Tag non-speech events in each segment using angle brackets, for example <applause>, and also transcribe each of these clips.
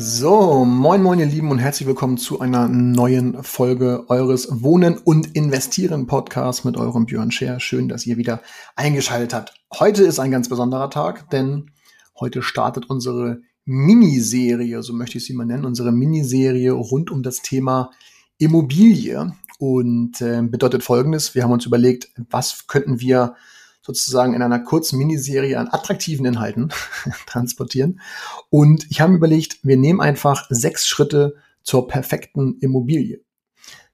So, moin moin ihr Lieben und herzlich willkommen zu einer neuen Folge eures Wohnen und Investieren Podcast mit eurem Björn Scher. Schön, dass ihr wieder eingeschaltet habt. Heute ist ein ganz besonderer Tag, denn heute startet unsere Miniserie, so möchte ich sie mal nennen, unsere Miniserie rund um das Thema Immobilie und äh, bedeutet folgendes. Wir haben uns überlegt, was könnten wir sozusagen in einer kurzen Miniserie an attraktiven Inhalten <laughs> transportieren. Und ich habe überlegt, wir nehmen einfach sechs Schritte zur perfekten Immobilie.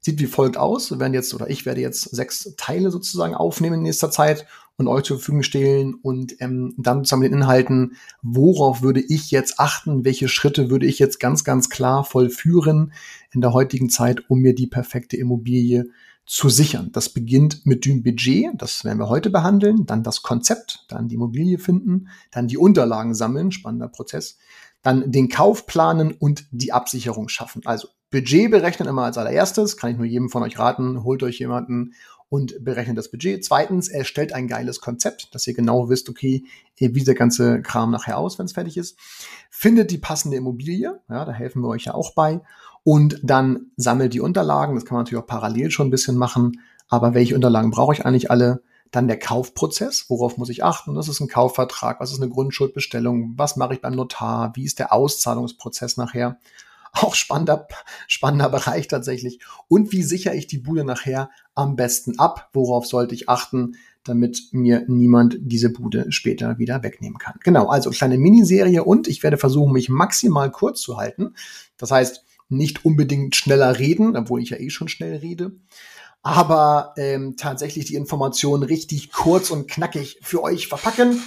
Sieht wie folgt aus. Wir werden jetzt, oder ich werde jetzt sechs Teile sozusagen aufnehmen in nächster Zeit und euch zur Verfügung stellen und ähm, dann zusammen mit den Inhalten, worauf würde ich jetzt achten, welche Schritte würde ich jetzt ganz, ganz klar vollführen in der heutigen Zeit, um mir die perfekte Immobilie zu sichern. Das beginnt mit dem Budget, das werden wir heute behandeln, dann das Konzept, dann die Immobilie finden, dann die Unterlagen sammeln, spannender Prozess, dann den Kauf planen und die Absicherung schaffen. Also Budget berechnen immer als allererstes, kann ich nur jedem von euch raten, holt euch jemanden und berechnet das Budget. Zweitens, erstellt ein geiles Konzept, dass ihr genau wisst, okay, wie der ganze Kram nachher aus, wenn es fertig ist. Findet die passende Immobilie, ja, da helfen wir euch ja auch bei und dann sammelt die Unterlagen. Das kann man natürlich auch parallel schon ein bisschen machen. Aber welche Unterlagen brauche ich eigentlich alle? Dann der Kaufprozess. Worauf muss ich achten? Das ist ein Kaufvertrag. Was ist eine Grundschuldbestellung? Was mache ich beim Notar? Wie ist der Auszahlungsprozess nachher? <laughs> Auch spannender, spannender Bereich tatsächlich. Und wie sichere ich die Bude nachher am besten ab? Worauf sollte ich achten, damit mir niemand diese Bude später wieder wegnehmen kann? Genau, also kleine Miniserie und ich werde versuchen, mich maximal kurz zu halten. Das heißt, nicht unbedingt schneller reden, obwohl ich ja eh schon schnell rede, aber ähm, tatsächlich die Informationen richtig kurz und knackig für euch verpacken.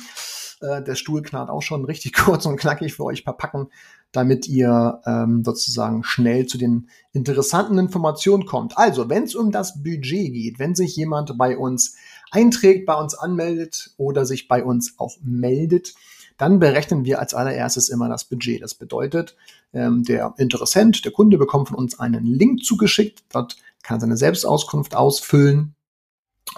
Äh, der Stuhl knarrt auch schon richtig <laughs> kurz und knackig für euch verpacken, damit ihr ähm, sozusagen schnell zu den interessanten Informationen kommt. Also, wenn es um das Budget geht, wenn sich jemand bei uns einträgt, bei uns anmeldet oder sich bei uns auch meldet, dann berechnen wir als allererstes immer das Budget. Das bedeutet, ähm, der Interessent, der Kunde bekommt von uns einen Link zugeschickt. Dort kann er seine Selbstauskunft ausfüllen.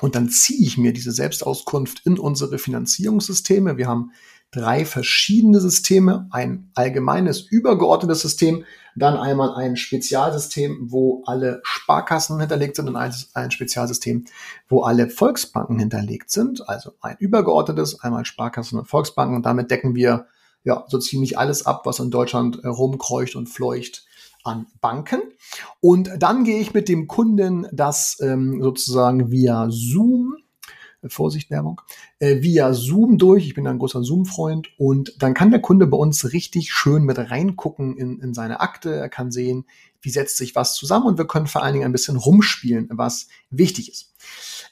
Und dann ziehe ich mir diese Selbstauskunft in unsere Finanzierungssysteme. Wir haben drei verschiedene Systeme, ein allgemeines, übergeordnetes System, dann einmal ein Spezialsystem, wo alle Sparkassen hinterlegt sind und ein, ein Spezialsystem, wo alle Volksbanken hinterlegt sind, also ein übergeordnetes, einmal Sparkassen und Volksbanken und damit decken wir ja so ziemlich alles ab, was in Deutschland rumkreucht und fleucht an Banken. Und dann gehe ich mit dem Kunden das ähm, sozusagen via Zoom Vorsicht, Werbung, äh, via Zoom durch. Ich bin ein großer Zoom-Freund und dann kann der Kunde bei uns richtig schön mit reingucken in, in seine Akte. Er kann sehen, wie setzt sich was zusammen und wir können vor allen Dingen ein bisschen rumspielen, was wichtig ist.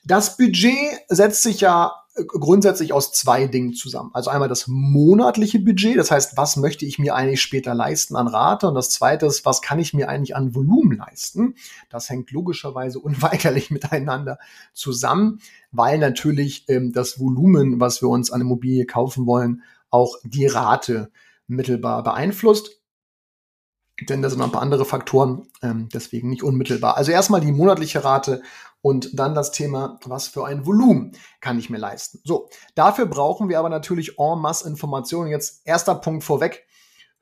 Das Budget setzt sich ja grundsätzlich aus zwei Dingen zusammen. Also einmal das monatliche Budget, das heißt, was möchte ich mir eigentlich später leisten an Rate? Und das zweite ist, was kann ich mir eigentlich an Volumen leisten? Das hängt logischerweise <laughs> unweigerlich miteinander zusammen, weil natürlich ähm, das Volumen, was wir uns an Immobilie kaufen wollen, auch die Rate mittelbar beeinflusst. Denn da sind noch ein paar andere Faktoren, ähm, deswegen nicht unmittelbar. Also erstmal die monatliche Rate und dann das Thema, was für ein Volumen kann ich mir leisten. So, dafür brauchen wir aber natürlich en masse Informationen. Jetzt erster Punkt vorweg.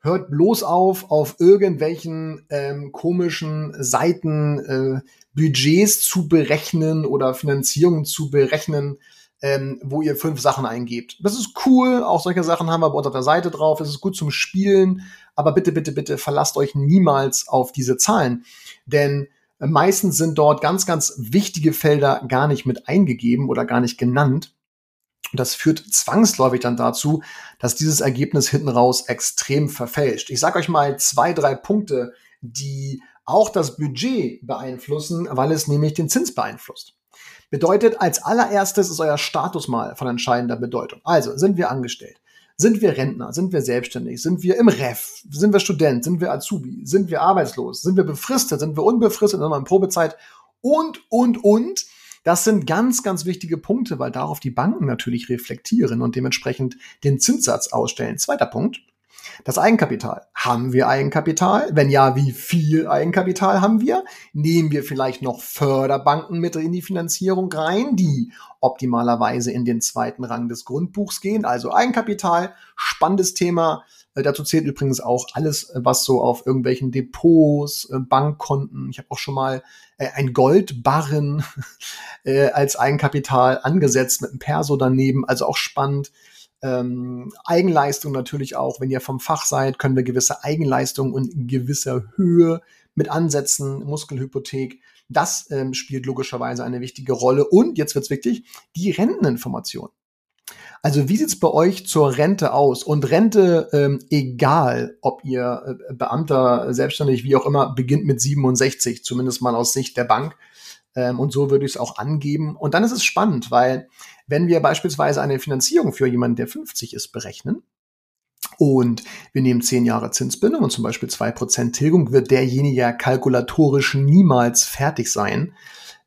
Hört bloß auf, auf irgendwelchen ähm, komischen Seiten äh, Budgets zu berechnen oder Finanzierungen zu berechnen, ähm, wo ihr fünf Sachen eingebt. Das ist cool, auch solche Sachen haben wir bei uns auf der Seite drauf. Es ist gut zum Spielen, aber bitte, bitte, bitte verlasst euch niemals auf diese Zahlen. Denn Meistens sind dort ganz, ganz wichtige Felder gar nicht mit eingegeben oder gar nicht genannt. Und das führt zwangsläufig dann dazu, dass dieses Ergebnis hinten raus extrem verfälscht. Ich sage euch mal zwei, drei Punkte, die auch das Budget beeinflussen, weil es nämlich den Zins beeinflusst. Bedeutet, als allererstes ist euer Status mal von entscheidender Bedeutung. Also, sind wir angestellt? Sind wir Rentner? Sind wir selbstständig? Sind wir im Ref? Sind wir Student? Sind wir Azubi? Sind wir arbeitslos? Sind wir befristet? Sind wir unbefristet? Sind wir in Probezeit? Und, und, und. Das sind ganz, ganz wichtige Punkte, weil darauf die Banken natürlich reflektieren und dementsprechend den Zinssatz ausstellen. Zweiter Punkt. Das Eigenkapital. Haben wir Eigenkapital? Wenn ja, wie viel Eigenkapital haben wir? Nehmen wir vielleicht noch Förderbanken mit in die Finanzierung rein, die optimalerweise in den zweiten Rang des Grundbuchs gehen? Also Eigenkapital, spannendes Thema. Äh, dazu zählt übrigens auch alles, was so auf irgendwelchen Depots, äh, Bankkonten, ich habe auch schon mal äh, ein Goldbarren <laughs> als Eigenkapital angesetzt mit einem Perso daneben, also auch spannend ähm, Eigenleistung natürlich auch. Wenn ihr vom Fach seid, können wir gewisse Eigenleistungen und in gewisser Höhe mit ansetzen, Muskelhypothek. Das ähm, spielt logischerweise eine wichtige Rolle. Und jetzt wird's wichtig, die Renteninformation. Also wie sieht's bei euch zur Rente aus? Und Rente, ähm, egal ob ihr äh, Beamter, selbstständig, wie auch immer, beginnt mit 67, zumindest mal aus Sicht der Bank. Ähm, und so würde ich es auch angeben. Und dann ist es spannend, weil wenn wir beispielsweise eine Finanzierung für jemanden, der 50 ist, berechnen, und wir nehmen zehn Jahre Zinsbindung und zum Beispiel zwei Prozent Tilgung, wird derjenige ja kalkulatorisch niemals fertig sein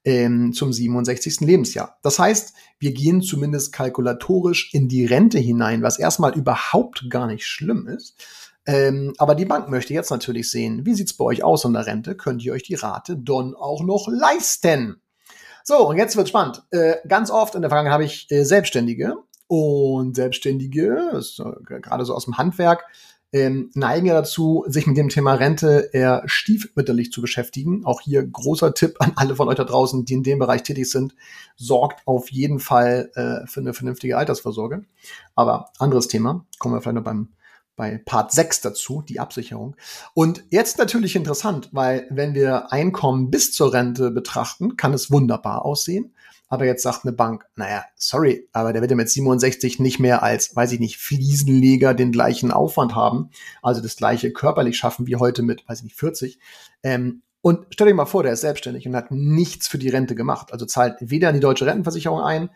ähm, zum 67. Lebensjahr. Das heißt, wir gehen zumindest kalkulatorisch in die Rente hinein, was erstmal überhaupt gar nicht schlimm ist. Ähm, aber die Bank möchte jetzt natürlich sehen, wie sieht's bei euch aus in der Rente? Könnt ihr euch die Rate dann auch noch leisten? So, und jetzt wird spannend. Äh, ganz oft in der Vergangenheit habe ich äh, Selbstständige und Selbstständige, äh, gerade so aus dem Handwerk, ähm, neigen ja dazu, sich mit dem Thema Rente eher stiefmütterlich zu beschäftigen. Auch hier großer Tipp an alle von euch da draußen, die in dem Bereich tätig sind. Sorgt auf jeden Fall äh, für eine vernünftige Altersvorsorge. Aber anderes Thema, kommen wir vielleicht noch beim bei Part 6 dazu, die Absicherung. Und jetzt natürlich interessant, weil wenn wir Einkommen bis zur Rente betrachten, kann es wunderbar aussehen. Aber jetzt sagt eine Bank, naja, sorry, aber der wird ja mit 67 nicht mehr als, weiß ich nicht, Fliesenleger den gleichen Aufwand haben, also das gleiche körperlich schaffen wie heute mit, weiß ich nicht, 40. Ähm, und stell dir mal vor, der ist selbstständig und hat nichts für die Rente gemacht. Also zahlt weder in die deutsche Rentenversicherung ein,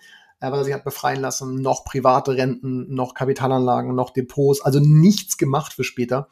weil er sich hat befreien lassen, noch private Renten, noch Kapitalanlagen, noch Depots, also nichts gemacht für später,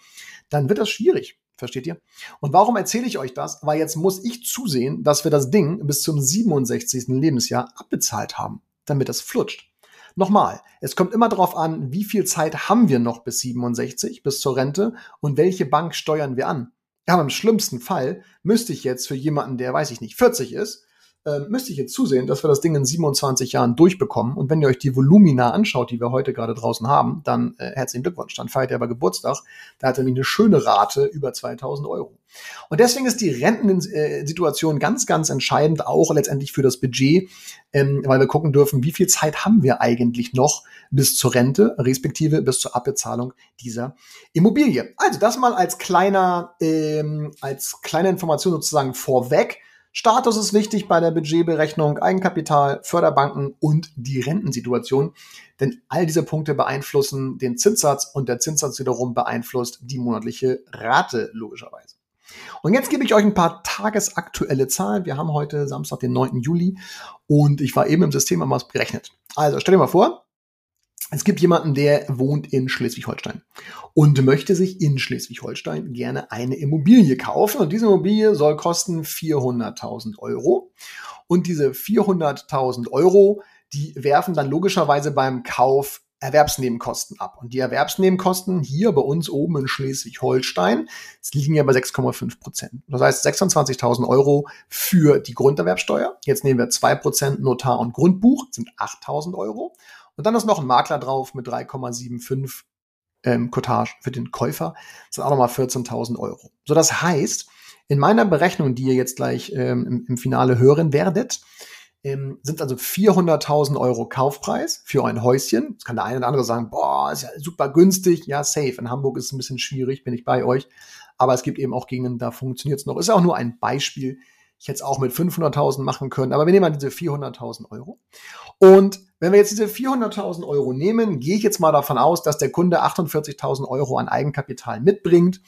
dann wird das schwierig. Versteht ihr? Und warum erzähle ich euch das? Weil jetzt muss ich zusehen, dass wir das Ding bis zum 67. Lebensjahr abbezahlt haben, damit das flutscht. Nochmal, es kommt immer darauf an, wie viel Zeit haben wir noch bis 67, bis zur Rente und welche Bank steuern wir an. Aber im schlimmsten Fall müsste ich jetzt für jemanden, der, weiß ich nicht, 40 ist, äh, müsste ich jetzt zusehen, dass wir das Ding in 27 Jahren durchbekommen. Und wenn ihr euch die Volumina anschaut, die wir heute gerade draußen haben, dann äh, herzlichen Glückwunsch. Dann feiert er aber Geburtstag. Da hat er nämlich eine schöne Rate über 2000 Euro. Und deswegen ist die Rentensituation ganz, ganz entscheidend, auch letztendlich für das Budget, ähm, weil wir gucken dürfen, wie viel Zeit haben wir eigentlich noch bis zur Rente, respektive bis zur Abbezahlung dieser Immobilie. Also das mal als kleiner, ähm, als kleine Information sozusagen vorweg. Status ist wichtig bei der Budgetberechnung, Eigenkapital, Förderbanken und die Rentensituation, denn all diese Punkte beeinflussen den Zinssatz und der Zinssatz wiederum beeinflusst die monatliche Rate logischerweise. Und jetzt gebe ich euch ein paar tagesaktuelle Zahlen. Wir haben heute Samstag, den 9. Juli und ich war eben im System, es berechnet. Also stell dir mal vor, es gibt jemanden, der wohnt in Schleswig-Holstein und möchte sich in Schleswig-Holstein gerne eine Immobilie kaufen. Und diese Immobilie soll kosten 400.000 Euro. Und diese 400.000 Euro, die werfen dann logischerweise beim Kauf Erwerbsnebenkosten ab. Und die Erwerbsnebenkosten hier bei uns oben in Schleswig-Holstein liegen ja bei 6,5 Prozent. Das heißt 26.000 Euro für die Grunderwerbsteuer. Jetzt nehmen wir 2 Prozent Notar und Grundbuch, sind 8.000 Euro. Und dann ist noch ein Makler drauf mit 3,75 ähm, Cottage für den Käufer. Das sind auch nochmal 14.000 Euro. So, das heißt, in meiner Berechnung, die ihr jetzt gleich ähm, im, im, Finale hören werdet, ähm, sind also 400.000 Euro Kaufpreis für ein Häuschen. Jetzt kann der eine oder andere sagen, boah, ist ja super günstig. Ja, safe. In Hamburg ist es ein bisschen schwierig, bin ich bei euch. Aber es gibt eben auch Gegenden, da funktioniert es noch. Ist auch nur ein Beispiel. Ich es auch mit 500.000 machen können, aber wir nehmen mal diese 400.000 Euro. Und wenn wir jetzt diese 400.000 Euro nehmen, gehe ich jetzt mal davon aus, dass der Kunde 48.000 Euro an Eigenkapital mitbringt,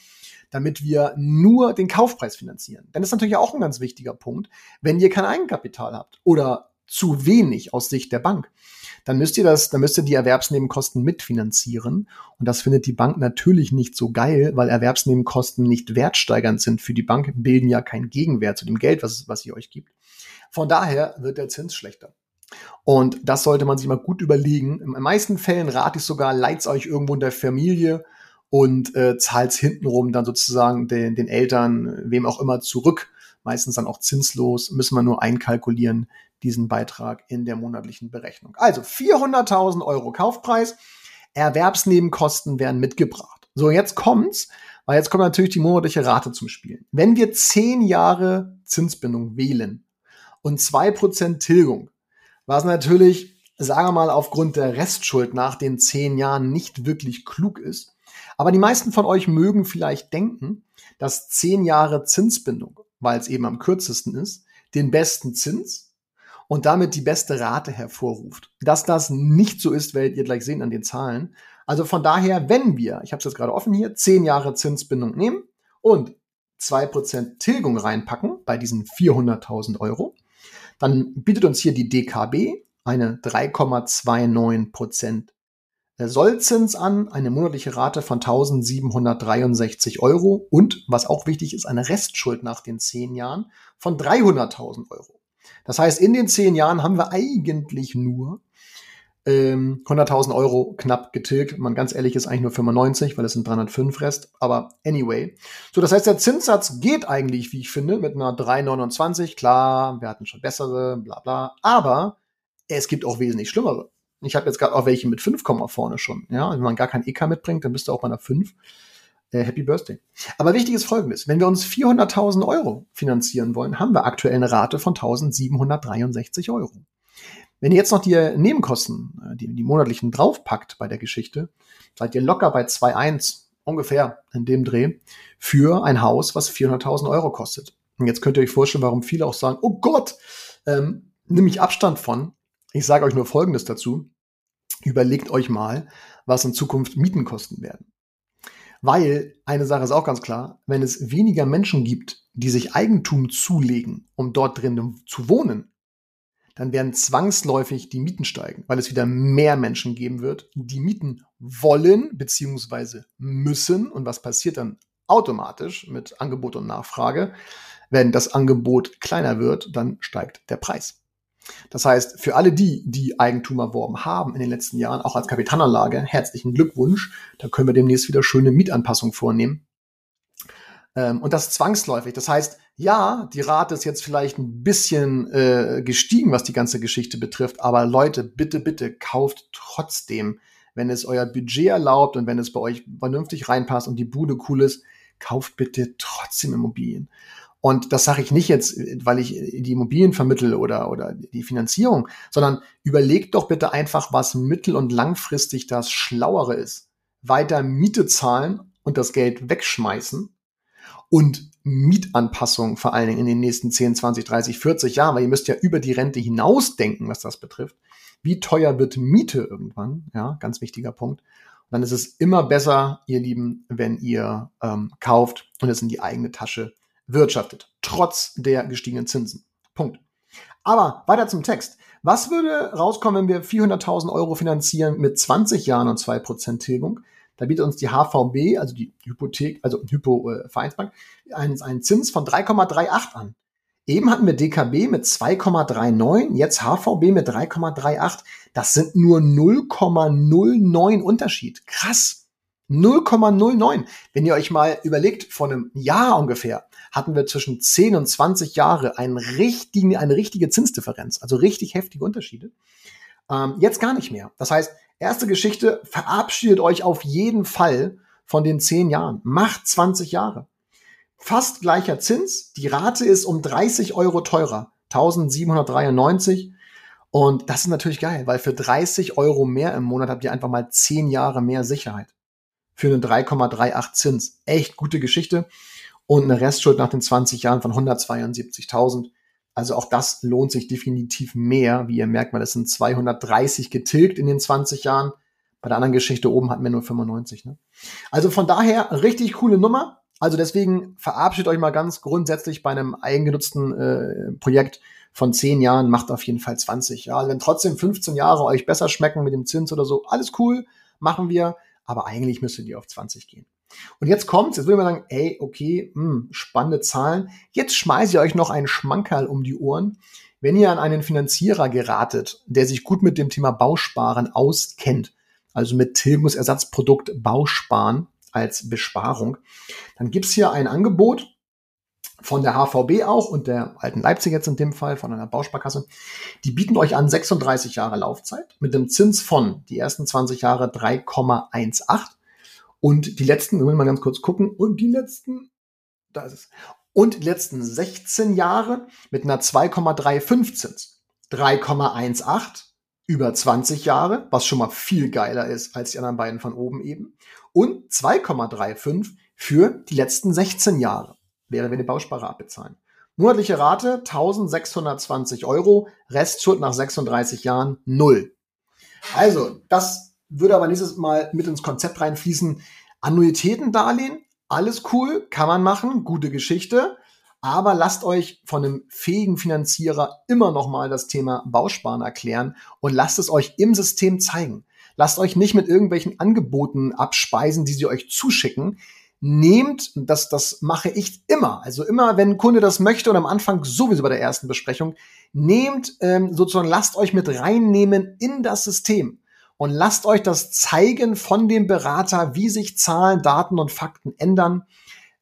damit wir nur den Kaufpreis finanzieren. Denn das ist natürlich auch ein ganz wichtiger Punkt. Wenn ihr kein Eigenkapital habt oder zu wenig aus Sicht der Bank, dann müsst ihr das, dann müsst ihr die Erwerbsnebenkosten mitfinanzieren. Und das findet die Bank natürlich nicht so geil, weil Erwerbsnebenkosten nicht wertsteigernd sind für die Bank, bilden ja keinen Gegenwert zu dem Geld, was, was sie euch gibt. Von daher wird der Zins schlechter. Und das sollte man sich mal gut überlegen. In den meisten Fällen rate ich sogar, leit's euch irgendwo in der Familie und äh, zahlt's hintenrum dann sozusagen den, den Eltern, wem auch immer, zurück. Meistens dann auch zinslos, müssen wir nur einkalkulieren, diesen Beitrag in der monatlichen Berechnung. Also 400.000 Euro Kaufpreis, Erwerbsnebenkosten werden mitgebracht. So, jetzt kommt's, weil jetzt kommt natürlich die monatliche Rate zum Spiel. Wenn wir zehn Jahre Zinsbindung wählen und zwei Prozent Tilgung, was natürlich, sagen wir mal, aufgrund der Restschuld nach den zehn Jahren nicht wirklich klug ist. Aber die meisten von euch mögen vielleicht denken, dass zehn Jahre Zinsbindung, weil es eben am kürzesten ist, den besten Zins und damit die beste Rate hervorruft. Dass das nicht so ist, werdet ihr gleich sehen an den Zahlen. Also von daher, wenn wir, ich habe es jetzt gerade offen hier, zehn Jahre Zinsbindung nehmen und zwei Prozent Tilgung reinpacken bei diesen 400.000 Euro, dann bietet uns hier die DKB eine 3,29 Prozent Sollzins an, eine monatliche Rate von 1763 Euro und, was auch wichtig ist, eine Restschuld nach den zehn Jahren von 300.000 Euro. Das heißt, in den zehn Jahren haben wir eigentlich nur ähm, 100.000 Euro knapp getilgt. Man ganz ehrlich ist eigentlich nur 95, weil es sind 305 Rest. Aber anyway. So, das heißt, der Zinssatz geht eigentlich, wie ich finde, mit einer 3,29. Klar, wir hatten schon bessere, bla bla. Aber es gibt auch wesentlich schlimmere. Ich habe jetzt gerade auch welche mit 5, vorne schon. Ja, wenn man gar kein EK mitbringt, dann bist du auch bei einer 5. Äh, Happy Birthday. Aber wichtig ist Folgendes. Wenn wir uns 400.000 Euro finanzieren wollen, haben wir aktuell eine Rate von 1.763 Euro. Wenn ihr jetzt noch die Nebenkosten, äh, die, die monatlichen draufpackt bei der Geschichte, seid ihr locker bei 2,1 ungefähr in dem Dreh für ein Haus, was 400.000 Euro kostet. Und jetzt könnt ihr euch vorstellen, warum viele auch sagen, oh Gott, ähm, nehme ich Abstand von. Ich sage euch nur Folgendes dazu. Überlegt euch mal, was in Zukunft Mieten kosten werden. Weil eine Sache ist auch ganz klar, wenn es weniger Menschen gibt, die sich Eigentum zulegen, um dort drin zu wohnen, dann werden zwangsläufig die Mieten steigen, weil es wieder mehr Menschen geben wird, die Mieten wollen bzw. müssen. Und was passiert dann automatisch mit Angebot und Nachfrage? Wenn das Angebot kleiner wird, dann steigt der Preis. Das heißt, für alle die, die Eigentum erworben haben in den letzten Jahren, auch als Kapitalanlage, herzlichen Glückwunsch. Da können wir demnächst wieder schöne Mietanpassungen vornehmen. Ähm, und das zwangsläufig. Das heißt, ja, die Rate ist jetzt vielleicht ein bisschen äh, gestiegen, was die ganze Geschichte betrifft, aber Leute, bitte, bitte kauft trotzdem, wenn es euer Budget erlaubt und wenn es bei euch vernünftig reinpasst und die Bude cool ist, kauft bitte trotzdem Immobilien. Und das sage ich nicht jetzt, weil ich die Immobilien vermittel oder, oder die Finanzierung, sondern überlegt doch bitte einfach, was mittel- und langfristig das Schlauere ist. Weiter Miete zahlen und das Geld wegschmeißen und Mietanpassung vor allen Dingen in den nächsten 10, 20, 30, 40 Jahren, weil ihr müsst ja über die Rente hinausdenken, was das betrifft. Wie teuer wird Miete irgendwann? Ja, ganz wichtiger Punkt. Und dann ist es immer besser, ihr Lieben, wenn ihr ähm, kauft und es in die eigene Tasche wirtschaftet, trotz der gestiegenen Zinsen. Punkt. Aber weiter zum Text. Was würde rauskommen, wenn wir 400.000 Euro finanzieren mit 20 Jahren und 2% Tilgung? Da bietet uns die HVB, also die Hypothek, also Hypo äh, einen, einen Zins von 3,38 an. Eben hatten wir DKB mit 2,39, jetzt HVB mit 3,38. Das sind nur 0,09 Unterschied. Krass. 0,09. Wenn ihr euch mal überlegt, vor einem Jahr ungefähr hatten wir zwischen 10 und 20 Jahre einen richtigen, eine richtige Zinsdifferenz, also richtig heftige Unterschiede. Ähm, jetzt gar nicht mehr. Das heißt, erste Geschichte, verabschiedet euch auf jeden Fall von den 10 Jahren. Macht 20 Jahre. Fast gleicher Zins. Die Rate ist um 30 Euro teurer. 1793. Und das ist natürlich geil, weil für 30 Euro mehr im Monat habt ihr einfach mal 10 Jahre mehr Sicherheit für einen 3,38 Zins. Echt gute Geschichte. Und eine Restschuld nach den 20 Jahren von 172.000. Also auch das lohnt sich definitiv mehr, wie ihr merkt, weil es sind 230 getilgt in den 20 Jahren. Bei der anderen Geschichte oben hatten wir nur 95. Ne? Also von daher richtig coole Nummer. Also deswegen verabschiedet euch mal ganz grundsätzlich bei einem eigengenutzten äh, Projekt von 10 Jahren macht auf jeden Fall 20. Ja, also wenn trotzdem 15 Jahre euch besser schmecken mit dem Zins oder so, alles cool, machen wir, aber eigentlich müsstet ihr auf 20 gehen. Und jetzt kommt's, jetzt würde man sagen, ey, okay, mh, hm, spannende Zahlen. Jetzt schmeiße ich euch noch einen Schmankerl um die Ohren. Wenn ihr an einen Finanzierer geratet, der sich gut mit dem Thema Bausparen auskennt, also mit Tilgungsersatzprodukt Bausparen als Besparung, dann gibt's hier ein Angebot von der HVB auch und der alten Leipzig jetzt in dem Fall, von einer Bausparkasse. Die bieten euch an 36 Jahre Laufzeit mit einem Zins von die ersten 20 Jahre 3,18 und die letzten, wir wollen mal ganz kurz gucken, und die letzten, da ist es, und die letzten 16 Jahre mit einer 2,35 Zins. 3,18 über 20 Jahre, was schon mal viel geiler ist als die anderen beiden von oben eben. Und 2,35 für die letzten 16 Jahre, während wir die Bausparer abbezahlen. Monatliche Rate 1620 Euro, Restschuld nach 36 Jahren null. Also, das würde aber nächstes Mal mit ins Konzept reinfließen. Annuitätendarlehen, alles cool, kann man machen, gute Geschichte. Aber lasst euch von einem fähigen Finanzierer immer noch mal das Thema Bausparen erklären und lasst es euch im System zeigen. Lasst euch nicht mit irgendwelchen Angeboten abspeisen, die sie euch zuschicken. Nehmt, das, das mache ich immer, also immer, wenn ein Kunde das möchte und am Anfang sowieso bei der ersten Besprechung, nehmt ähm, sozusagen, lasst euch mit reinnehmen in das System und lasst euch das zeigen von dem Berater, wie sich Zahlen, Daten und Fakten ändern,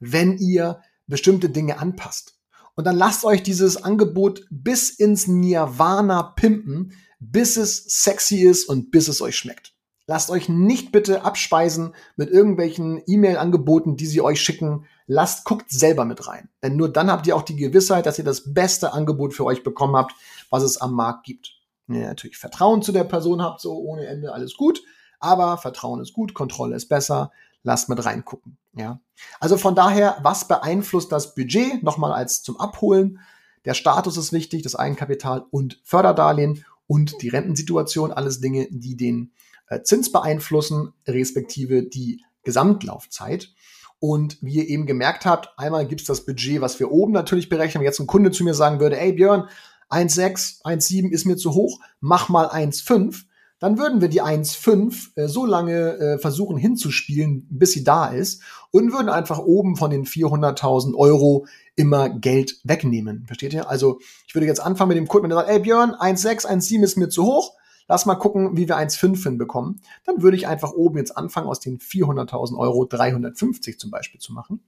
wenn ihr bestimmte Dinge anpasst. Und dann lasst euch dieses Angebot bis ins Nirvana pimpen, bis es sexy ist und bis es euch schmeckt. Lasst euch nicht bitte abspeisen mit irgendwelchen E-Mail-Angeboten, die sie euch schicken. Lasst, guckt selber mit rein. Denn nur dann habt ihr auch die Gewissheit, dass ihr das beste Angebot für euch bekommen habt, was es am Markt gibt. Wenn ihr natürlich Vertrauen zu der Person habt, so ohne Ende, alles gut. Aber Vertrauen ist gut, Kontrolle ist besser. Lasst mit reingucken. Ja. Also von daher, was beeinflusst das Budget? Nochmal als zum Abholen. Der Status ist wichtig, das Eigenkapital und Förderdarlehen und die Rentensituation, alles Dinge, die den Zins beeinflussen, respektive die Gesamtlaufzeit. Und wie ihr eben gemerkt habt, einmal gibt es das Budget, was wir oben natürlich berechnen. Wenn jetzt ein Kunde zu mir sagen würde, ey Björn, 1,6, 1,7 ist mir zu hoch, mach mal 1,5, dann würden wir die 1,5 äh, so lange äh, versuchen hinzuspielen, bis sie da ist und würden einfach oben von den 400.000 Euro immer Geld wegnehmen. Versteht ihr? Also ich würde jetzt anfangen mit dem Kunden, wenn er sagt, ey Björn, 1,6, 1,7 ist mir zu hoch, lass mal gucken, wie wir 1,5 hinbekommen. Dann würde ich einfach oben jetzt anfangen, aus den 400.000 Euro 350 zum Beispiel zu machen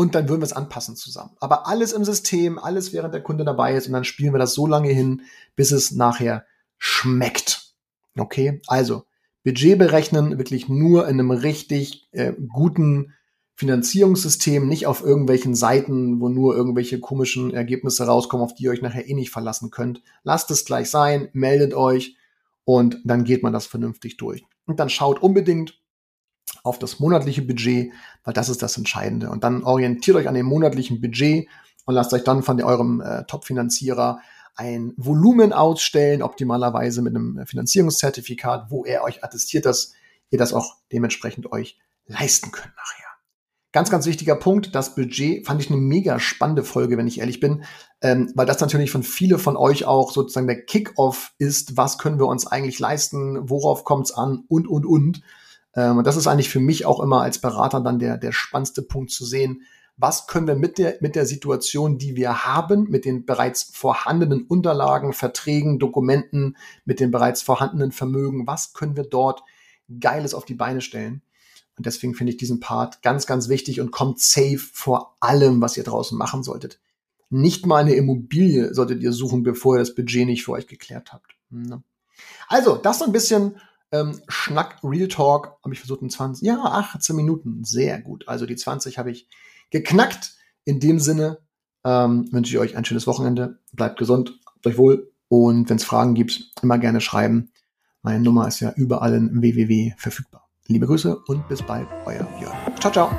und dann würden wir es anpassen zusammen. Aber alles im System, alles während der Kunde dabei ist und dann spielen wir das so lange hin, bis es nachher schmeckt. Okay, also Budget berechnen wirklich nur in einem richtig äh, guten Finanzierungssystem, nicht auf irgendwelchen Seiten, wo nur irgendwelche komischen Ergebnisse rauskommen, auf die ihr euch nachher eh nicht verlassen könnt. Lasst es gleich sein, meldet euch und dann geht man das vernünftig durch. Und dann schaut unbedingt, auf das monatliche Budget, weil das ist das Entscheidende. Und dann orientiert euch an dem monatlichen Budget und lasst euch dann von eurem äh, Top-Finanzierer ein Volumen ausstellen, optimalerweise mit einem Finanzierungszertifikat, wo er euch attestiert, dass ihr das auch dementsprechend euch leisten könnt nachher. Ganz, ganz wichtiger Punkt, das Budget fand ich eine mega spannende Folge, wenn ich ehrlich bin, ähm, weil das natürlich von viele von euch auch sozusagen der Kick-off ist, was können wir uns eigentlich leisten, worauf kommt es an und, und, und. Ähm, und das ist eigentlich für mich auch immer als Berater dann der, der spannendste Punkt zu sehen. Was können wir mit der, mit der Situation, die wir haben, mit den bereits vorhandenen Unterlagen, Verträgen, Dokumenten, mit den bereits vorhandenen Vermögen, was können wir dort Geiles auf die Beine stellen? Und deswegen finde ich diesen Part ganz, ganz wichtig und kommt safe vor allem, was ihr draußen machen solltet. Nicht mal eine Immobilie solltet ihr suchen, bevor ihr das Budget nicht für euch geklärt habt. Ne? Also, das so ein bisschen ähm, Schnack Real Talk habe ich versucht in 20, ja, 18 Minuten. Sehr gut. Also die 20 habe ich geknackt. In dem Sinne ähm, wünsche ich euch ein schönes Wochenende. Bleibt gesund, habt euch wohl. Und wenn es Fragen gibt, immer gerne schreiben. Meine Nummer ist ja überall in www verfügbar. Liebe Grüße und bis bald, euer Jörg. Ciao, ciao.